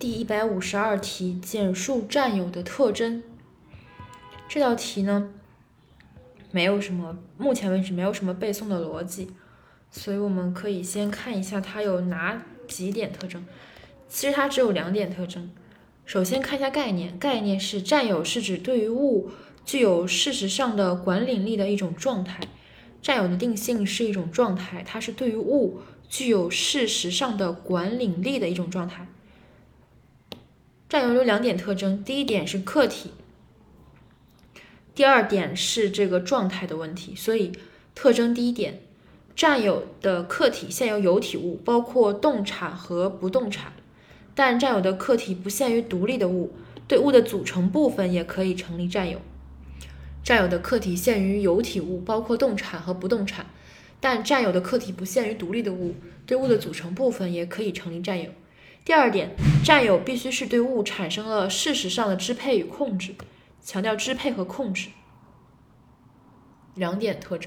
第一百五十二题，简述占有的特征。这道题呢，没有什么，目前为止没有什么背诵的逻辑，所以我们可以先看一下它有哪几点特征。其实它只有两点特征。首先看一下概念，概念是占有是指对于物具有事实上的管理力的一种状态。占有的定性是一种状态，它是对于物具有事实上的管理力的一种状态。占有有两点特征，第一点是客体，第二点是这个状态的问题。所以特征第一点，占有的客体现有有体物，包括动产和不动产，但占有的客体不限于独立的物，对物的组成部分也可以成立占有。占有的客体限于有体物，包括动产和不动产，但占有的客体不限于独立的物，对物的组成部分也可以成立占有。第二点，占有必须是对物产生了事实上的支配与控制，强调支配和控制两点特征。